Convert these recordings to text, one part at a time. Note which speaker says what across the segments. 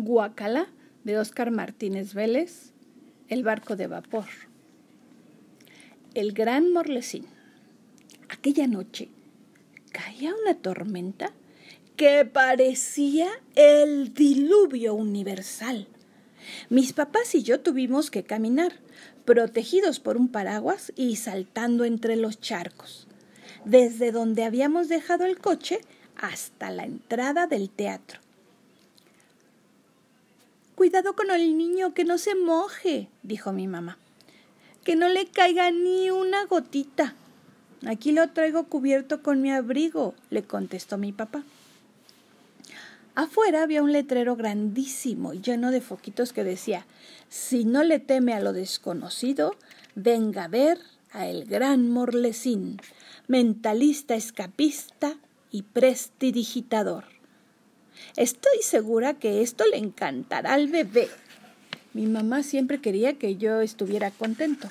Speaker 1: Guacala de Óscar Martínez Vélez, El barco de vapor. El gran Morlesín. Aquella noche caía una tormenta que parecía el diluvio universal. Mis papás y yo tuvimos que caminar, protegidos por un paraguas y saltando entre los charcos, desde donde habíamos dejado el coche hasta la entrada del teatro. Cuidado con el niño, que no se moje, dijo mi mamá. Que no le caiga ni una gotita. Aquí lo traigo cubierto con mi abrigo, le contestó mi papá. Afuera había un letrero grandísimo lleno de foquitos que decía Si no le teme a lo desconocido, venga a ver a el gran Morlesín, mentalista escapista y prestidigitador. Estoy segura que esto le encantará al bebé. Mi mamá siempre quería que yo estuviera contento.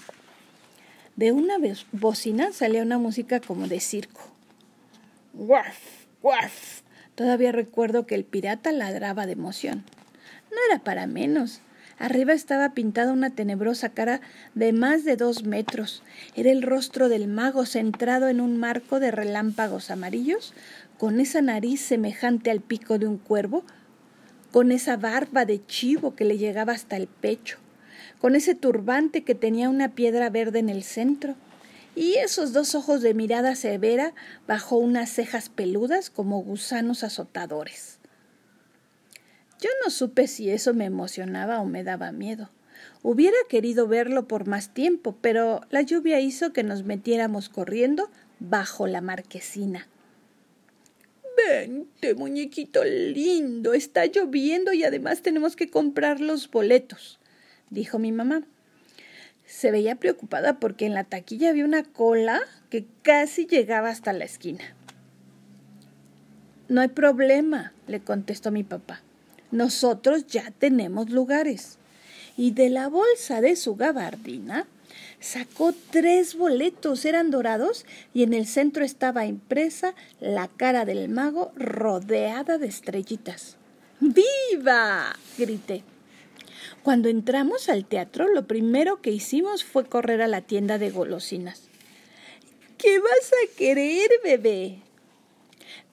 Speaker 1: De una bocina salía una música como de circo. ¡Guaf! ¡Guaf! Todavía recuerdo que el pirata ladraba de emoción. No era para menos. Arriba estaba pintada una tenebrosa cara de más de dos metros. Era el rostro del mago centrado en un marco de relámpagos amarillos con esa nariz semejante al pico de un cuervo, con esa barba de chivo que le llegaba hasta el pecho, con ese turbante que tenía una piedra verde en el centro, y esos dos ojos de mirada severa bajo unas cejas peludas como gusanos azotadores. Yo no supe si eso me emocionaba o me daba miedo. Hubiera querido verlo por más tiempo, pero la lluvia hizo que nos metiéramos corriendo bajo la marquesina. Vente, muñequito lindo, está lloviendo y además tenemos que comprar los boletos, dijo mi mamá. Se veía preocupada porque en la taquilla había una cola que casi llegaba hasta la esquina. No hay problema, le contestó mi papá. Nosotros ya tenemos lugares. Y de la bolsa de su gabardina Sacó tres boletos, eran dorados, y en el centro estaba impresa la cara del mago rodeada de estrellitas. ¡Viva! grité. Cuando entramos al teatro, lo primero que hicimos fue correr a la tienda de golosinas. ¿Qué vas a querer, bebé?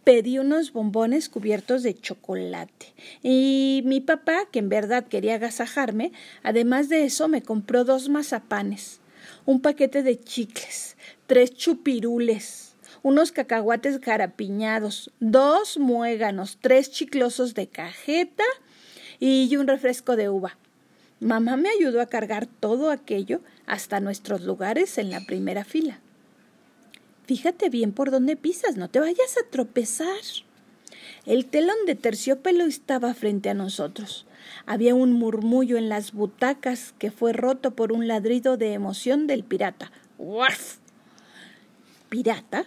Speaker 1: Pedí unos bombones cubiertos de chocolate y mi papá, que en verdad quería agasajarme, además de eso me compró dos mazapanes un paquete de chicles, tres chupirules, unos cacahuates garapiñados, dos muéganos, tres chiclosos de cajeta y un refresco de uva. Mamá me ayudó a cargar todo aquello hasta nuestros lugares en la primera fila. Fíjate bien por dónde pisas, no te vayas a tropezar. El telón de terciopelo estaba frente a nosotros. Había un murmullo en las butacas que fue roto por un ladrido de emoción del pirata. ¡Uaf! ¿Pirata?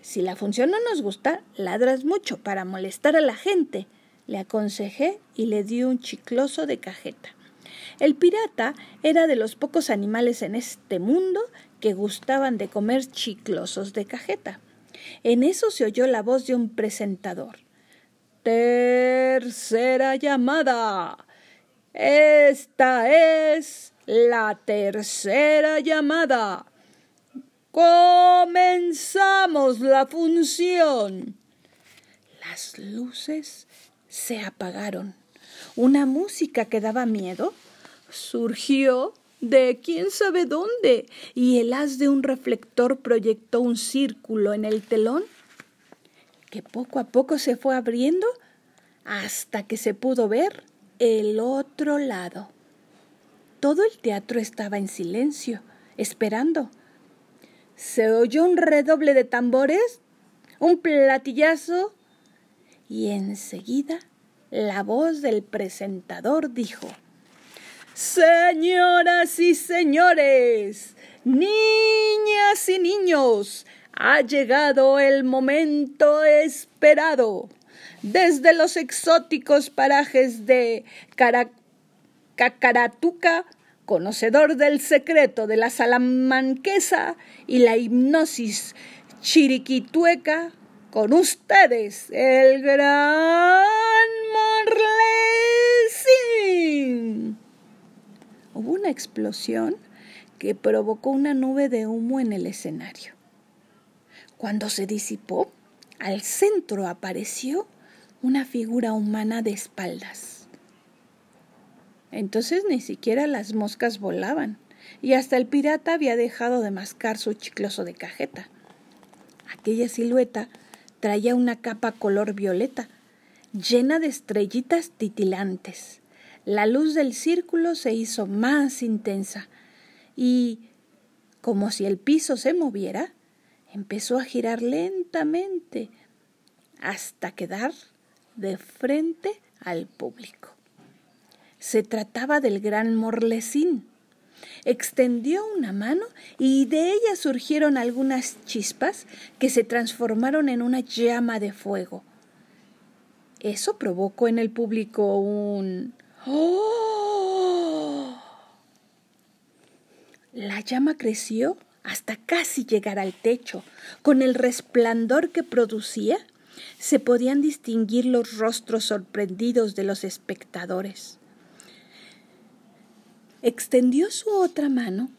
Speaker 1: Si la función no nos gusta, ladras mucho para molestar a la gente, le aconsejé y le di un chicloso de cajeta. El pirata era de los pocos animales en este mundo que gustaban de comer chiclosos de cajeta. En eso se oyó la voz de un presentador. Tercera llamada. Esta es la tercera llamada. Comenzamos la función. Las luces se apagaron. Una música que daba miedo surgió de quién sabe dónde y el haz de un reflector proyectó un círculo en el telón que poco a poco se fue abriendo hasta que se pudo ver el otro lado. Todo el teatro estaba en silencio, esperando. Se oyó un redoble de tambores, un platillazo, y enseguida la voz del presentador dijo Señoras y señores, niñas y niños, ha llegado el momento esperado. Desde los exóticos parajes de Cacaratuca, conocedor del secreto de la salamanquesa y la hipnosis chiriquitueca, con ustedes el gran Morlesin. Hubo una explosión que provocó una nube de humo en el escenario. Cuando se disipó, al centro apareció una figura humana de espaldas. Entonces ni siquiera las moscas volaban, y hasta el pirata había dejado de mascar su chicloso de cajeta. Aquella silueta traía una capa color violeta, llena de estrellitas titilantes. La luz del círculo se hizo más intensa y, como si el piso se moviera, empezó a girar lentamente hasta quedar de frente al público. Se trataba del gran Morlesín. Extendió una mano y de ella surgieron algunas chispas que se transformaron en una llama de fuego. Eso provocó en el público un ¡Oh! La llama creció hasta casi llegar al techo. Con el resplandor que producía, se podían distinguir los rostros sorprendidos de los espectadores. Extendió su otra mano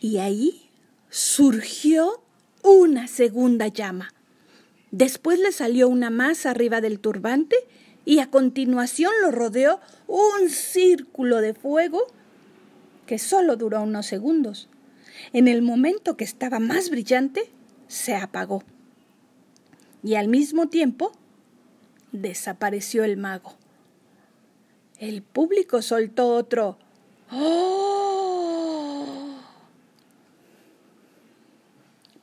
Speaker 1: y ahí surgió una segunda llama. Después le salió una más arriba del turbante y a continuación lo rodeó un círculo de fuego que solo duró unos segundos. En el momento que estaba más brillante, se apagó. Y al mismo tiempo, desapareció el mago. El público soltó otro ¡Oh!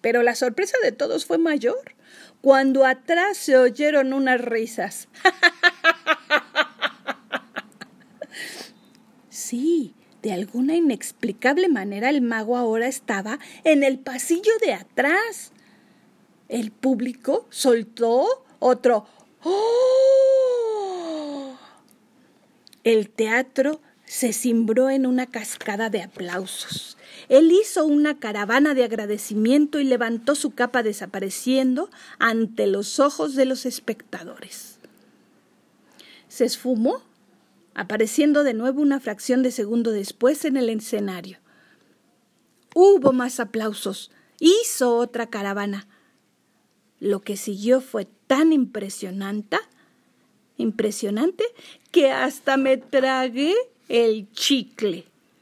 Speaker 1: Pero la sorpresa de todos fue mayor cuando atrás se oyeron unas risas. sí, de alguna inexplicable manera el mago ahora estaba en el pasillo de atrás. El público soltó otro ¡Oh! El teatro se cimbró en una cascada de aplausos. Él hizo una caravana de agradecimiento y levantó su capa desapareciendo ante los ojos de los espectadores. Se esfumó apareciendo de nuevo una fracción de segundo después en el escenario. Hubo más aplausos. Hizo otra caravana. Lo que siguió fue tan impresionante, impresionante, que hasta me tragué el chicle.